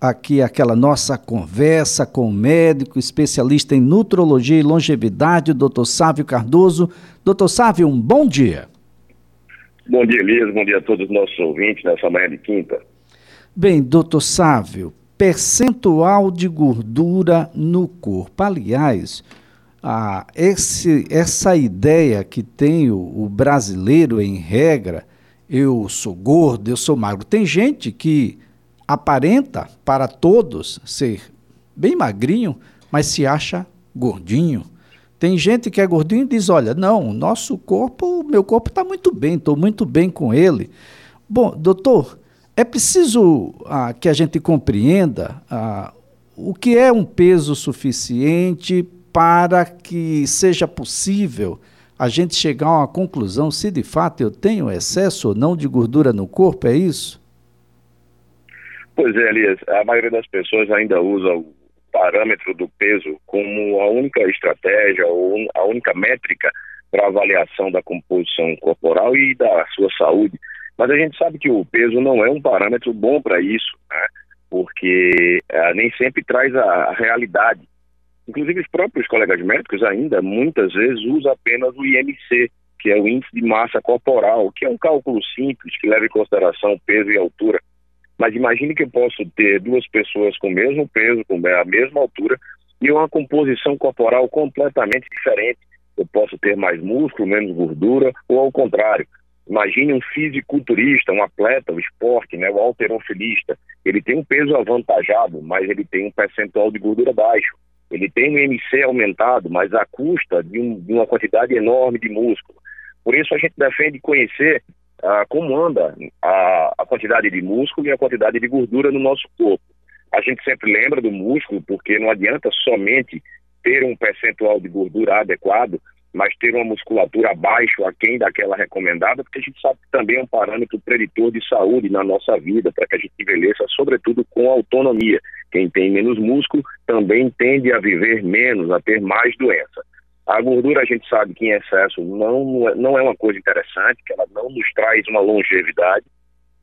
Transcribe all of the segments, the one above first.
aqui aquela nossa conversa com o médico especialista em nutrologia e longevidade, doutor Sávio Cardoso. Doutor Sávio, um bom dia. Bom dia, Elias. Bom dia a todos os nossos ouvintes nessa manhã de quinta. Bem, doutor Sávio, percentual de gordura no corpo. Aliás, ah, esse, essa ideia que tem o, o brasileiro em regra, eu sou gordo, eu sou magro. Tem gente que aparenta para todos ser bem magrinho, mas se acha gordinho. Tem gente que é gordinho e diz: olha, não, nosso corpo, meu corpo está muito bem, estou muito bem com ele. Bom, doutor, é preciso ah, que a gente compreenda ah, o que é um peso suficiente para que seja possível a gente chegar a uma conclusão se de fato eu tenho excesso ou não de gordura no corpo, é isso? Pois é, Elias, a maioria das pessoas ainda usa o parâmetro do peso como a única estratégia ou a única métrica para avaliação da composição corporal e da sua saúde. Mas a gente sabe que o peso não é um parâmetro bom para isso, né? porque é, nem sempre traz a, a, realidade. Inclusive, os próprios colegas médicos ainda muitas vezes usam apenas o IMC, que é o índice de massa corporal, que é um cálculo simples que leva em consideração peso e altura. Mas imagine que eu posso ter duas pessoas com o mesmo peso, com a mesma altura, e uma composição corporal completamente diferente. Eu posso ter mais músculo, menos gordura, ou ao contrário. Imagine um fisiculturista, um atleta, o esporte, né, o alterofilista. Ele tem um peso avantajado, mas ele tem um percentual de gordura baixo. Ele tem um MC aumentado, mas à custa de, um, de uma quantidade enorme de músculo. Por isso a gente defende conhecer ah, como anda a, a quantidade de músculo e a quantidade de gordura no nosso corpo. A gente sempre lembra do músculo porque não adianta somente ter um percentual de gordura adequado, mas ter uma musculatura abaixo aquém daquela recomendada, porque a gente sabe que também é um parâmetro preditor de saúde na nossa vida, para que a gente envelheça, sobretudo com autonomia. Quem tem menos músculo também tende a viver menos, a ter mais doença. A gordura a gente sabe que em excesso não, não é uma coisa interessante, que ela não nos traz uma longevidade.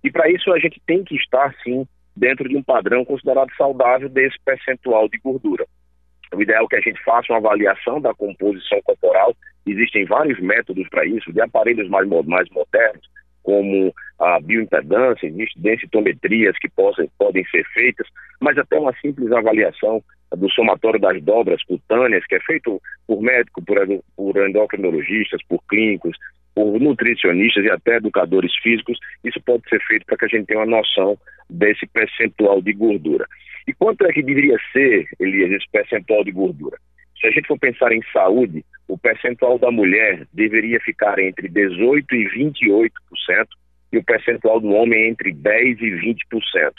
E para isso a gente tem que estar, sim, dentro de um padrão considerado saudável desse percentual de gordura. O ideal é que a gente faça uma avaliação da composição corporal. Existem vários métodos para isso, de aparelhos mais, mais modernos, como a bioimpedância, densitometrias que possam, podem ser feitas, mas até uma simples avaliação do somatório das dobras cutâneas, que é feito por médicos, por, por endocrinologistas, por clínicos, por nutricionistas e até educadores físicos, isso pode ser feito para que a gente tenha uma noção desse percentual de gordura. E quanto é que deveria ser, Elias, esse percentual de gordura? Se a gente for pensar em saúde, o percentual da mulher deveria ficar entre 18% e 28%, e o percentual do homem entre 10% e 20%.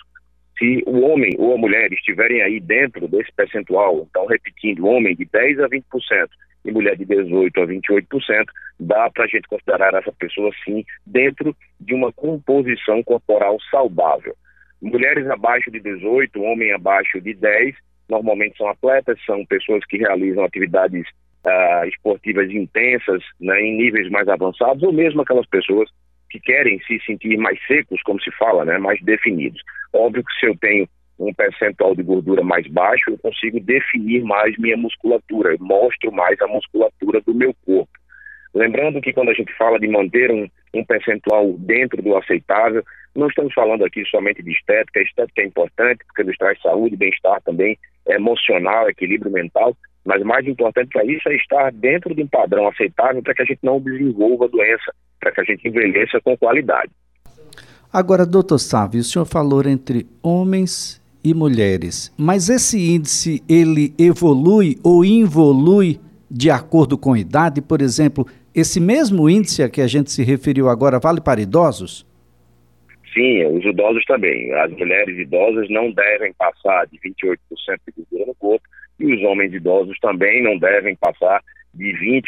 Se o homem ou a mulher estiverem aí dentro desse percentual, então repetindo, homem de 10% a 20% e mulher de 18% a 28%, dá para a gente considerar essa pessoa sim dentro de uma composição corporal saudável. Mulheres abaixo de 18, homem abaixo de 10, normalmente são atletas, são pessoas que realizam atividades uh, esportivas intensas, né, em níveis mais avançados, ou mesmo aquelas pessoas que querem se sentir mais secos, como se fala, né, mais definidos. Óbvio que se eu tenho um percentual de gordura mais baixo, eu consigo definir mais minha musculatura, eu mostro mais a musculatura do meu corpo. Lembrando que quando a gente fala de manter um, um percentual dentro do aceitável, não estamos falando aqui somente de estética, a estética é importante porque nos traz saúde, bem-estar também, emocional, equilíbrio mental, mas mais importante para isso é estar dentro de um padrão aceitável para que a gente não desenvolva doença, para que a gente envelheça com qualidade. Agora, doutor Sávio, o senhor falou entre homens e mulheres, mas esse índice ele evolui ou involui de acordo com a idade? Por exemplo, esse mesmo índice a que a gente se referiu agora vale para idosos? Sim, os idosos também. As mulheres idosas não devem passar de 28% de gordura no corpo e os homens idosos também não devem passar de 20%.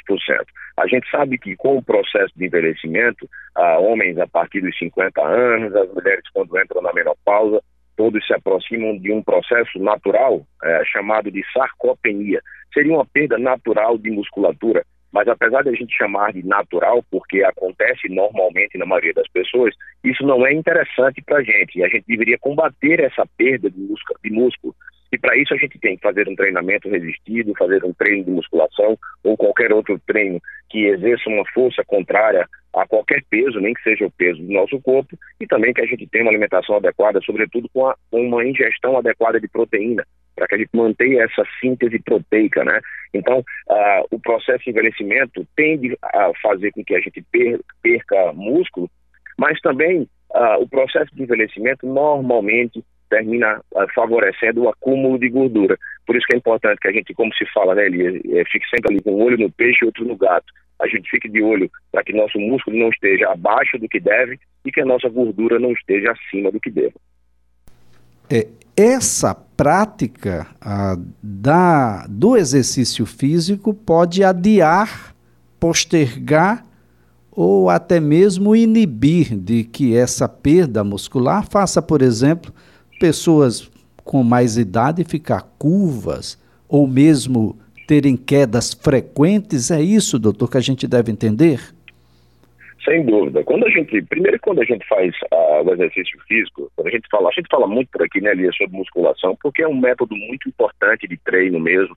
A gente sabe que com o processo de envelhecimento, ah, homens a partir dos 50 anos, as mulheres quando entram na menopausa, todos se aproximam de um processo natural é, chamado de sarcopenia. Seria uma perda natural de musculatura Mas apesar de a gente chamar de natural, porque acontece normalmente na maioria das pessoas, isso não é interessante para a gente. E a gente deveria combater essa perda de de músculo e para isso a gente tem que fazer um treinamento resistido, fazer um treino de musculação ou qualquer outro treino que exerça uma força contrária a qualquer peso, nem que seja o peso do nosso corpo, e também que a gente tenha uma alimentação adequada, sobretudo com, a, uma ingestão adequada de proteína, para que a gente mantenha essa síntese proteica, né? Então, uh, o processo de envelhecimento tende a fazer com que a gente perca músculo, mas também uh, o processo de envelhecimento normalmente termina uh, favorecendo o acúmulo de gordura. Por isso que é importante que a gente, como se fala, né, Elias, é, fique sempre ali com um olho no peixe e outro no gato. A gente fique de olho para que nosso músculo não esteja abaixo do que deve e que a nossa gordura não esteja acima do que deve. É, essa prática da, do exercício físico pode adiar, postergar ou até mesmo inibir de que essa perda muscular faça, por exemplo, pessoas com mais idade ficar curvas ou mesmo terem quedas frequentes? É isso, doutor, que a gente deve entender? Sem dúvida. Quando a gente, primeiro quando a gente faz uh, o exercício físico, quando a gente fala, a gente fala muito por aqui, né, Lia, sobre musculação, porque é um método muito importante de treino mesmo.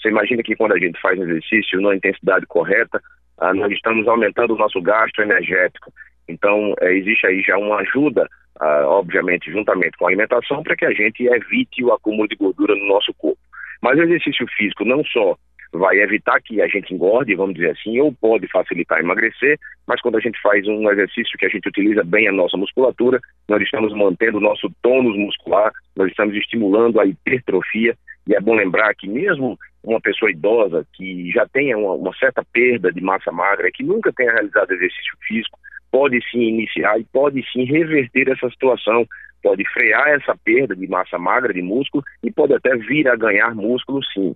Você imagina que quando a gente faz exercício na intensidade correta, uh, nós estamos aumentando o nosso gasto energético. Então, uh, existe aí já uma ajuda ah, obviamente, juntamente com a alimentação, para que a gente evite o acúmulo de gordura no nosso corpo. Mas o exercício físico não só vai evitar que a gente engorde, vamos dizer assim, ou pode facilitar emagrecer, mas quando a gente faz um exercício que a gente utiliza bem a nossa musculatura, nós estamos mantendo o nosso tônus muscular, nós estamos estimulando a hipertrofia, e é bom lembrar que mesmo uma pessoa idosa que já tenha uma, uma certa perda de massa magra, que nunca tenha realizado exercício físico, pode sim iniciar e pode sim reverter essa situação, pode frear essa perda de massa magra, de músculo e pode até vir a ganhar músculo sim.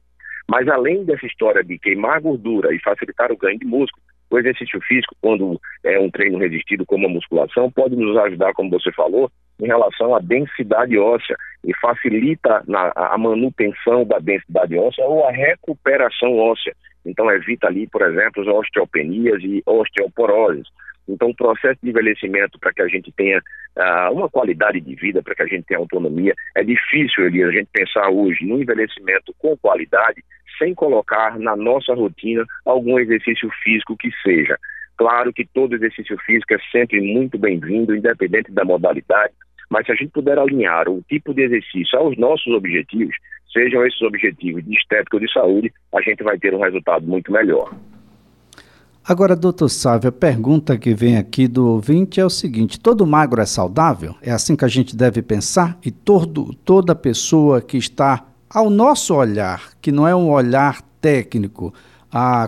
Mas além dessa história de queimar gordura e facilitar o ganho de músculo, o exercício físico, quando é um treino resistido como a musculação, pode nos ajudar, como você falou, em relação à densidade óssea e facilita na, a manutenção da densidade óssea ou a recuperação óssea. Então evita ali, por exemplo, as osteopenias e osteoporoses. Então, o processo de envelhecimento para que a gente tenha uh, uma qualidade de vida, para que a gente tenha autonomia, é difícil, a gente pensar hoje no envelhecimento com qualidade, sem colocar na nossa rotina algum exercício físico que seja. Claro que todo exercício físico é sempre muito bem-vindo, independente da modalidade, mas se a gente puder alinhar o tipo de exercício aos nossos objetivos, sejam esses objetivos de estética ou de saúde, a gente vai ter um resultado muito melhor. Agora, doutor Sávio, a pergunta que vem aqui do ouvinte é o seguinte: todo magro é saudável? É assim que a gente deve pensar? E todo, toda pessoa que está ao nosso olhar, que não é um olhar técnico,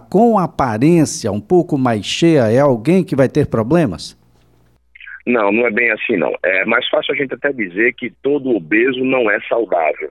com aparência um pouco mais cheia, é alguém que vai ter problemas? Não, não é bem assim não. É mais fácil a gente até dizer que todo obeso não é saudável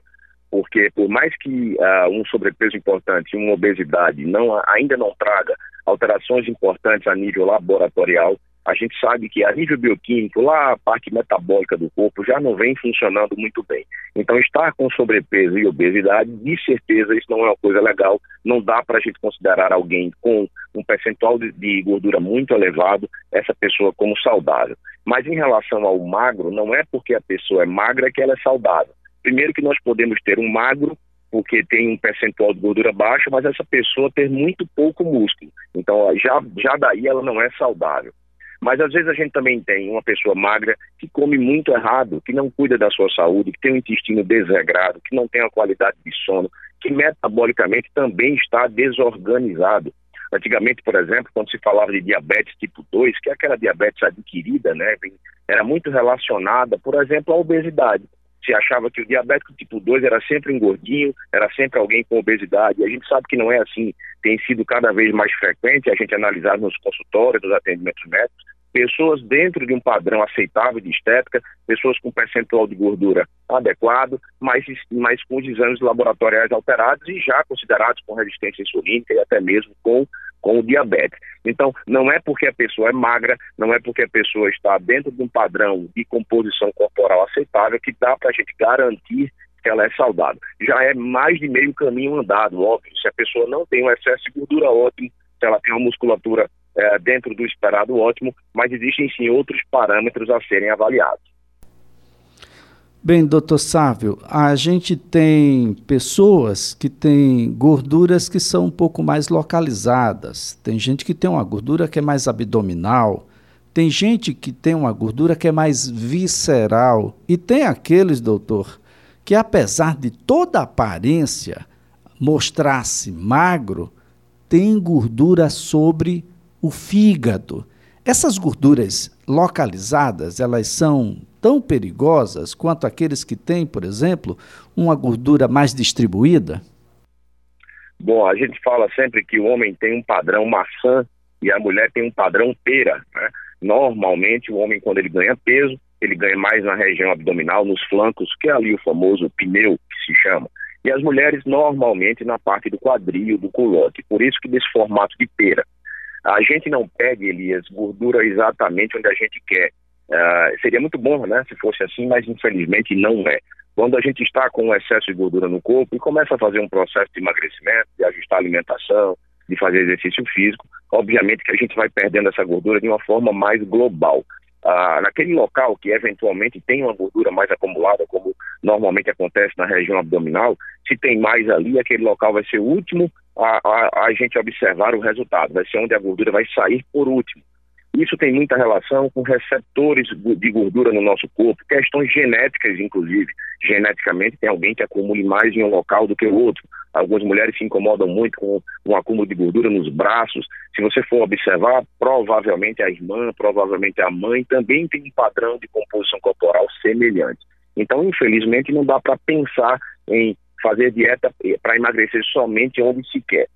porque por mais que uh, um sobrepeso importante, uma obesidade não ainda não traga alterações importantes a nível laboratorial, a gente sabe que a nível bioquímico, lá a parte metabólica do corpo já não vem funcionando muito bem. Então, estar com sobrepeso e obesidade, de certeza, isso não é uma coisa legal. Não dá para a gente considerar alguém com um percentual de, de gordura muito elevado, essa pessoa como saudável. Mas em relação ao magro, não é porque a pessoa é magra que ela é saudável. Primeiro que nós podemos ter um magro, porque tem um percentual de gordura baixo, mas essa pessoa ter muito pouco músculo. Então, já, já daí ela não é saudável. Mas às vezes a gente também tem uma pessoa magra que come muito errado, que não cuida da sua saúde, que tem um intestino desregrado, que não tem a qualidade de sono, que metabolicamente também está desorganizado. Antigamente, por exemplo, quando se falava de diabetes tipo 2, que é aquela diabetes adquirida, né, era muito relacionada, por exemplo, à obesidade se achava que o diabético tipo 2 era sempre um gordinho, era sempre alguém com obesidade. A gente sabe que não é assim. Tem sido cada vez mais frequente a gente analisar nos consultórios, nos atendimentos médicos, pessoas dentro de um padrão aceitável de estética, pessoas com percentual de gordura adequado, mas, mas com os exames laboratoriais alterados e já considerados com resistência insulínica e até mesmo com com o diabetes. Então, não é porque a pessoa é magra, não é porque a pessoa está dentro de um padrão de composição corporal aceitável que dá para a gente garantir que ela é saudável. Já é mais de meio caminho andado, óbvio. Se a pessoa não tem um excesso de gordura, ótimo. Se ela tem uma musculatura é, dentro do esperado ótimo, mas existem sim outros parâmetros a serem avaliados. Bem, doutor Sávio, a gente tem pessoas que têm gorduras que são um pouco mais localizadas. Tem gente que tem uma gordura que é mais abdominal, tem gente que tem uma gordura que é mais visceral. E tem aqueles, doutor, que apesar de toda aparência mostrar-se magro, tem gordura sobre o fígado. Essas gorduras localizadas, elas são tão perigosas quanto aqueles que têm, por exemplo, uma gordura mais distribuída? Bom, a gente fala sempre que o homem tem um padrão maçã e a mulher tem um padrão pera. Né? Normalmente, o homem, quando ele ganha peso, ele ganha mais na região abdominal, nos flancos, que é ali o famoso pneu, que se chama. E as mulheres, normalmente, na parte do quadril, do culote. Por isso que desse formato de pera. A gente não pega, Elias, gordura exatamente onde a gente quer. Uh, seria muito bom, né, se fosse assim, mas infelizmente não é. Quando a gente está com um excesso de gordura no corpo e começa a fazer um processo de emagrecimento, de ajustar a alimentação, de fazer exercício físico, obviamente que a gente vai perdendo essa gordura de uma forma mais global. Ah, naquele local que eventualmente tem uma gordura mais acumulada, como normalmente acontece na região abdominal, se tem mais ali, aquele local vai ser o último a, a, a gente observar o resultado, vai ser onde a gordura vai sair por último. Isso tem muita relação com receptores de gordura no nosso corpo, questões genéticas, inclusive. Geneticamente, tem alguém que acumule mais em um local do que o outro. Algumas mulheres se incomodam muito com um acúmulo de gordura nos braços. Se você for observar, provavelmente a irmã, provavelmente a mãe também tem um padrão de composição corporal semelhante. Então, infelizmente, não dá para pensar em fazer dieta para emagrecer somente onde se quer.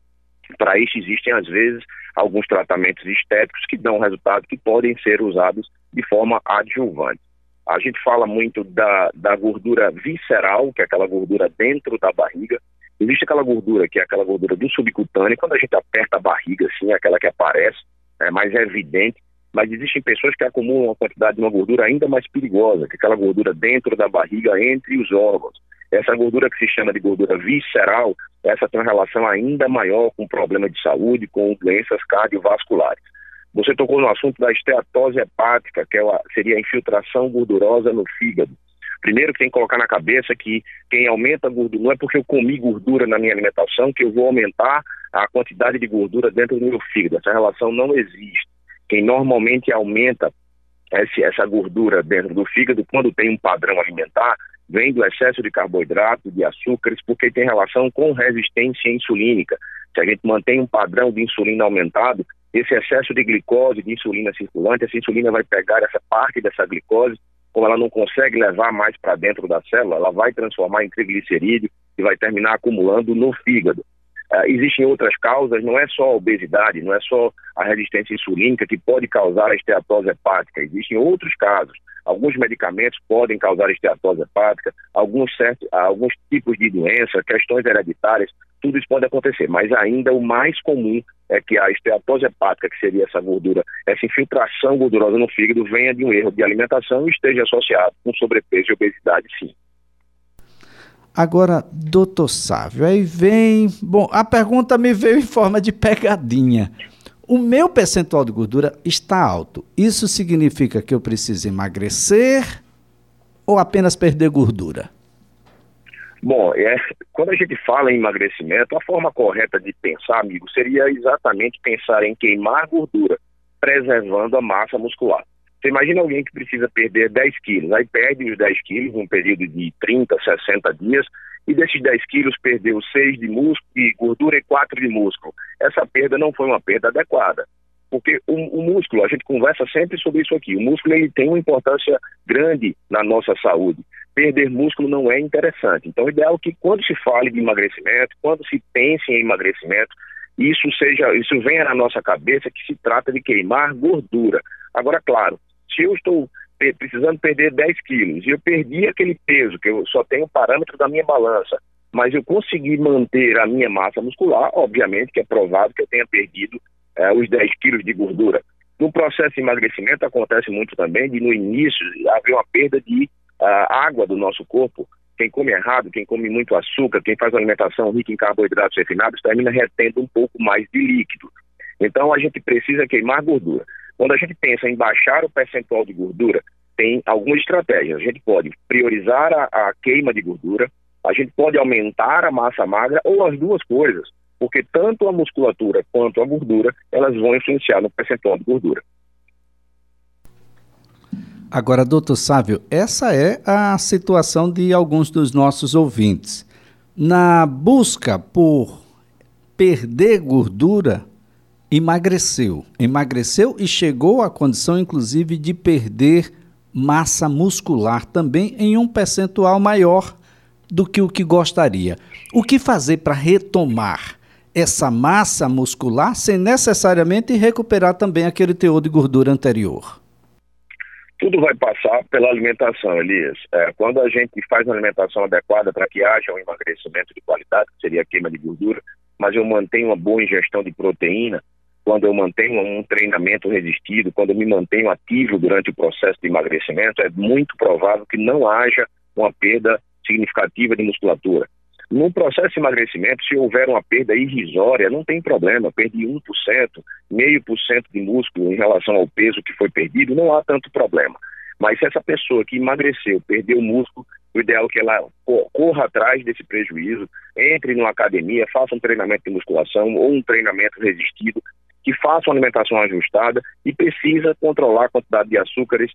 Para isso existem, às vezes, alguns tratamentos estéticos que dão resultado que podem ser usados de forma adjuvante. A gente fala muito da, da gordura visceral, que é aquela gordura dentro da barriga. Existe aquela gordura que é aquela gordura do subcutâneo, quando a gente aperta a barriga, assim, é aquela que aparece, é mais evidente. Mas existem pessoas que acumulam uma quantidade de uma gordura ainda mais perigosa, que é aquela gordura dentro da barriga, entre os órgãos. Essa gordura que se chama de gordura visceral, essa tem uma relação ainda maior com problema de saúde, com doenças cardiovasculares. Você tocou no assunto da esteatose hepática, que é seria a infiltração gordurosa no fígado. Primeiro que tem que colocar na cabeça que quem aumenta a gordura, não é porque eu comi gordura na minha alimentação que eu vou aumentar a quantidade de gordura dentro do meu fígado. Essa relação não existe. Quem normalmente aumenta essa gordura dentro do fígado, quando tem um padrão alimentar, vem do excesso de carboidrato, de açúcares, porque tem relação com resistência insulínica. Se a gente mantém um padrão de insulina aumentado, esse excesso de glicose, de insulina circulante, essa insulina vai pegar essa parte dessa glicose, como ela não consegue levar mais para dentro da célula, ela vai transformar em triglicerídeo e vai terminar acumulando no fígado. Uh, existem outras causas, não é só a obesidade, não é só a resistência insulínica que pode causar a esteatose hepática, existem outros casos. Alguns medicamentos podem causar esteatose hepática, alguns, certos, alguns tipos de doença, questões hereditárias, tudo isso pode acontecer, mas ainda o mais comum é que a esteatose hepática, que seria essa gordura, essa infiltração gordurosa no fígado, venha de um erro de alimentação e esteja associado com sobrepeso e obesidade, sim. Agora, doutor Sávio, aí vem. Bom, a pergunta me veio em forma de pegadinha. O meu percentual de gordura está alto. Isso significa que eu preciso emagrecer ou apenas perder gordura? Bom, é, quando a gente fala em emagrecimento, a forma correta de pensar, amigo, seria exatamente pensar em queimar gordura, preservando a massa muscular. Você imagina alguém que precisa perder 10 quilos, aí perde os 10 quilos num período de 30, 60 dias, e desses 10 quilos perdeu 6 de músculo, de gordura e 4 de músculo. Essa perda não foi uma perda adequada. Porque o, o, músculo, a gente conversa sempre sobre isso aqui, o músculo ele tem uma importância grande na nossa saúde. Perder músculo não é interessante. Então, o ideal é que quando se fale de emagrecimento, quando se pense em emagrecimento, isso seja, isso venha na nossa cabeça que se trata de queimar gordura. Agora, claro, se eu estou precisando perder 10 quilos e eu perdi aquele peso, que eu só tenho o parâmetro da minha balança, mas eu consegui manter a minha massa muscular, obviamente que é provável que eu tenha perdido eh, os 10 quilos de gordura. No processo de emagrecimento acontece muito também de no início haver uma perda de uh, água do nosso corpo. Quem come errado, quem come muito açúcar, quem faz uma alimentação rica em carboidratos refinados, termina retendo um pouco mais de líquido. Então a gente precisa queimar gordura. Quando a gente pensa em baixar o percentual de gordura, tem algumas estratégias. A gente pode priorizar a, a queima de gordura, a gente pode aumentar a massa magra ou as duas coisas, porque tanto a musculatura quanto a gordura, elas vão influenciar no percentual de gordura. Agora, doutor Sávio, essa é a situação de alguns dos nossos ouvintes. Na busca por perder gordura, emagreceu. Emagreceu e chegou à condição, inclusive, de perder massa muscular também em um percentual maior do que o que gostaria. O que fazer para retomar essa massa muscular sem necessariamente recuperar também aquele teor de gordura anterior? Tudo vai passar pela alimentação, Elias. É, quando a gente faz uma alimentação adequada para que haja um emagrecimento de qualidade, que seria a queima de gordura, mas eu mantenho uma boa ingestão de proteína, quando eu mantenho um treinamento resistido, quando eu me mantenho ativo durante o processo de emagrecimento, é muito provável que não haja uma perda significativa de musculatura. No processo de emagrecimento, se houver uma perda irrisória, não tem problema, perdi 1%, meio por cento de músculo em relação ao peso que foi perdido, não há tanto problema. Mas se essa pessoa que emagreceu, perdeu músculo, o ideal é que ela corra atrás desse prejuízo, entre numa academia, faça um treinamento de musculação ou um treinamento resistido, que faça uma alimentação ajustada e precisa controlar a quantidade de açúcares,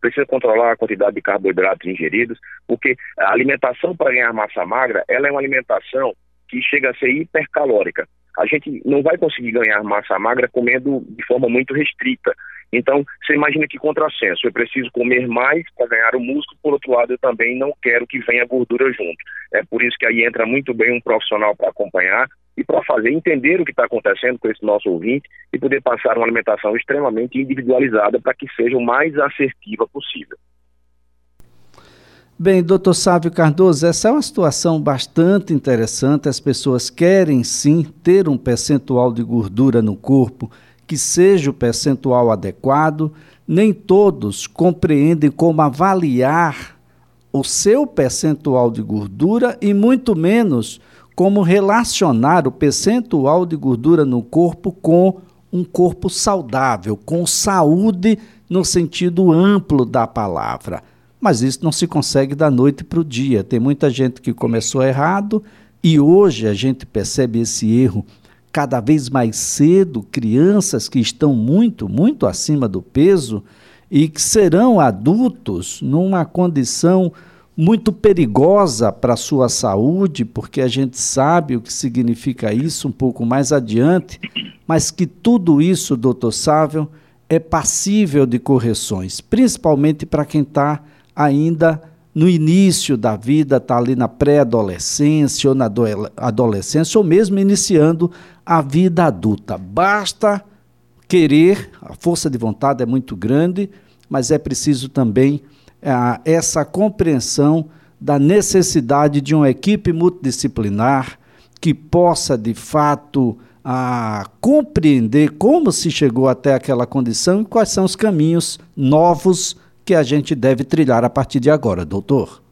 precisa controlar a quantidade de carboidratos ingeridos, porque a alimentação para ganhar massa magra, ela é uma alimentação que chega a ser hipercalórica. A gente não vai conseguir ganhar massa magra comendo de forma muito restrita. Então, você imagina que contrassenso. Eu preciso comer mais para ganhar o músculo, por outro lado, eu também não quero que venha gordura junto. É por isso que aí entra muito bem um profissional para acompanhar e para fazer entender o que está acontecendo com esse nosso ouvinte e poder passar uma alimentação extremamente individualizada para que seja o mais assertiva possível. Bem, doutor Sávio Cardoso, essa é uma situação bastante interessante. As pessoas querem sim ter um percentual de gordura no corpo que seja o percentual adequado. Nem todos compreendem como avaliar o seu percentual de gordura e muito menos como relacionar o percentual de gordura no corpo com um corpo saudável, com saúde no sentido amplo da palavra. Mas isso não se consegue da noite para o dia. Tem muita gente que começou errado e hoje a gente percebe esse erro cada vez mais cedo, crianças que estão muito, muito acima do peso e que serão adultos numa condição muito perigosa para a sua saúde, porque a gente sabe o que significa isso um pouco mais adiante, mas que tudo isso, doutor Sávio, é passível de correções, principalmente para quem está ainda no início da vida, está ali na pré-adolescência ou na adolescência, ou mesmo iniciando a vida adulta. Basta querer, a força de vontade é muito grande, mas é preciso também essa compreensão da necessidade de uma equipe multidisciplinar que possa, de fato, a compreender como se chegou até aquela condição e quais são os caminhos novos que a gente deve trilhar a partir de agora, doutor.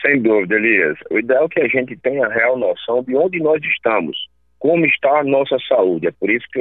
Sem dúvida, Elias. O ideal é que a gente tenha a real noção de onde nós estamos, como está a nossa saúde. É por isso que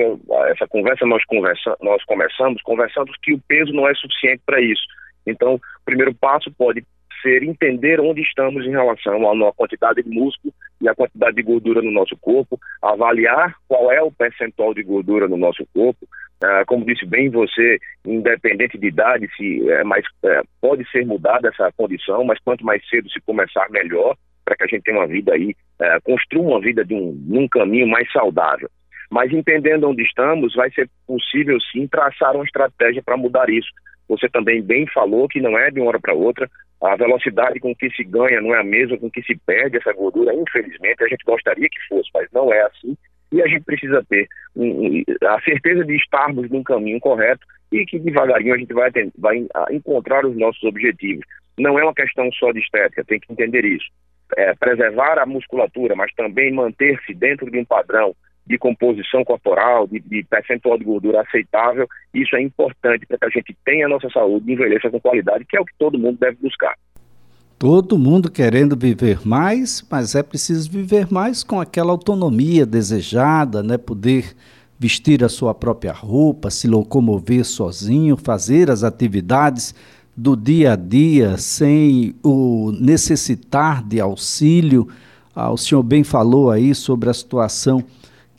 essa conversa nós, conversa, nós começamos conversando que o peso não é suficiente para isso. Então, o primeiro passo pode ser entender onde estamos em relação à quantidade de músculo e a quantidade de gordura no nosso corpo, avaliar qual é o percentual de gordura no nosso corpo. Uh, como disse bem você, independente de idade, se é mais, é, pode ser mudada essa condição, mas quanto mais cedo se começar, melhor, para que a gente tenha uma vida aí, uh, construa uma vida de um, num caminho mais saudável. Mas entendendo onde estamos, vai ser possível sim traçar uma estratégia para mudar isso. Você também bem falou que não é de uma hora para outra. A velocidade com que se ganha não é a mesma com que se perde essa gordura. Infelizmente, a gente gostaria que fosse, mas não é assim. E a gente precisa ter um, a certeza de estarmos num caminho correto e que devagarinho a gente vai, vai encontrar os nossos objetivos. Não é uma questão só de estética, tem que entender isso. É, preservar a musculatura, mas também manter-se dentro de um padrão de composição corporal, de, de, percentual de gordura aceitável. Isso é importante para que a gente tenha a nossa saúde e envelheça com qualidade, que é o que todo mundo deve buscar. Todo mundo querendo viver mais, mas é preciso viver mais com aquela autonomia desejada, né? Poder vestir a sua própria roupa, se locomover sozinho, fazer as atividades do dia a dia sem o necessitar de auxílio. Ah, o senhor bem falou aí sobre a situação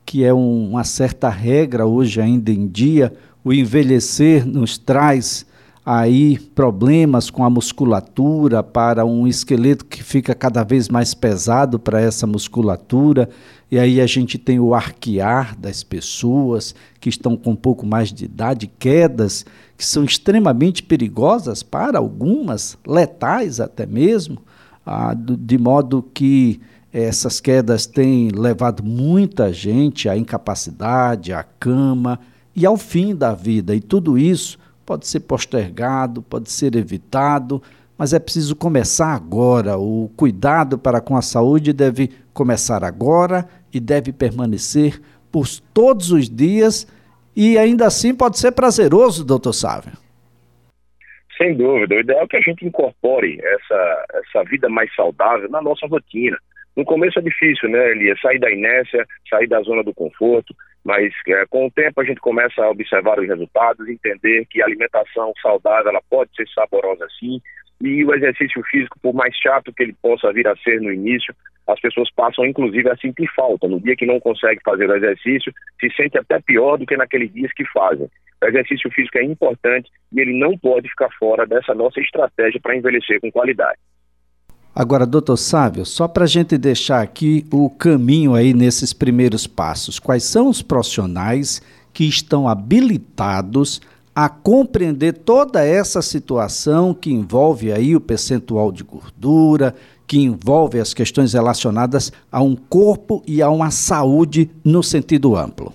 que é um, uma certa regra hoje ainda em dia. O envelhecer nos traz aí problemas com a musculatura para um esqueleto que fica cada vez mais pesado para essa musculatura. E aí a gente tem o arquear das pessoas que estão com um pouco mais de idade, quedas que são extremamente perigosas para algumas, letais até mesmo, ah, de modo que essas quedas têm levado muita gente à incapacidade, à cama e ao fim da vida. E tudo isso pode ser postergado, pode ser evitado, mas é preciso começar agora. O cuidado para com a saúde deve começar agora e deve permanecer por todos os dias e ainda assim pode ser prazeroso, doutor Sávio. Sem dúvida. O ideal é que a gente incorpore essa, essa vida mais saudável na nossa rotina. No começo é difícil, né, Elias? Sair da inércia, sair da zona do conforto, mas é, com o tempo a gente começa a observar os resultados, entender que a alimentação saudável ela pode ser saborosa sim, e o exercício físico, por mais chato que ele possa vir a ser no início, as pessoas passam inclusive a sentir falta. No dia que não consegue fazer o exercício, se sente até pior do que naqueles dias que fazem. O exercício físico é importante e ele não pode ficar fora dessa nossa estratégia para envelhecer com qualidade. Agora, doutor Sávio, só para a gente deixar aqui o caminho aí nesses primeiros passos, quais são os profissionais que estão habilitados a compreender toda essa situação que envolve aí o percentual de gordura, que envolve as questões relacionadas a um corpo e a uma saúde no sentido amplo?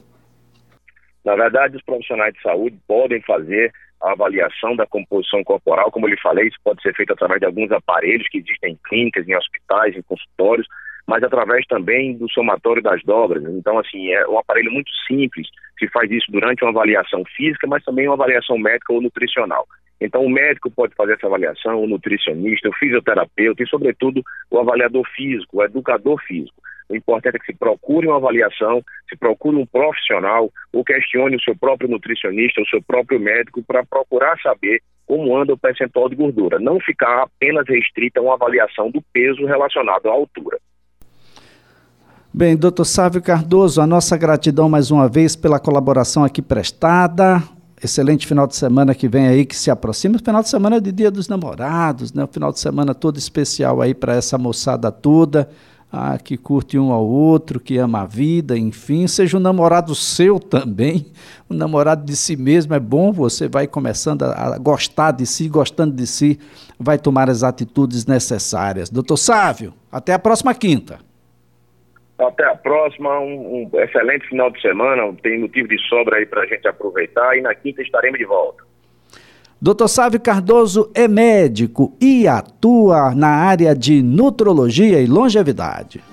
Na verdade, os profissionais de saúde podem fazer a avaliação da composição corporal, como eu lhe falei, isso pode ser feito através de alguns aparelhos que existem em clínicas, em hospitais, em consultórios, mas através também do somatório das dobras. Então, assim, é um aparelho muito simples, se faz isso durante uma avaliação física, mas também uma avaliação médica ou nutricional. Então, o médico pode fazer essa avaliação, o nutricionista, o fisioterapeuta e, sobretudo, o avaliador físico, o educador físico. O importante é que se procure uma avaliação, se procure um profissional, ou questione o seu próprio nutricionista, o seu próprio médico, para procurar saber como anda o percentual de gordura. Não ficar apenas restrita a uma avaliação do peso relacionado à altura. Bem, doutor Sávio Cardoso, a nossa gratidão mais uma vez pela colaboração aqui prestada. Excelente final de semana que vem aí, que se aproxima. Final de semana é de Dia dos Namorados, né? O final de semana todo especial aí para essa moçada toda, ah, que curte um ao outro, que ama a vida, enfim. Seja um namorado seu também, um namorado de si mesmo. É bom, você vai começando a, a gostar de si, gostando de si, vai tomar as atitudes necessárias. Doutor Sávio, até a próxima quinta. Até a próxima, um, um excelente final de semana, tem motivo de sobra aí para a gente aproveitar e na quinta estaremos de volta. Doutor Sávio Cardoso é médico e atua na área de nutrologia e longevidade.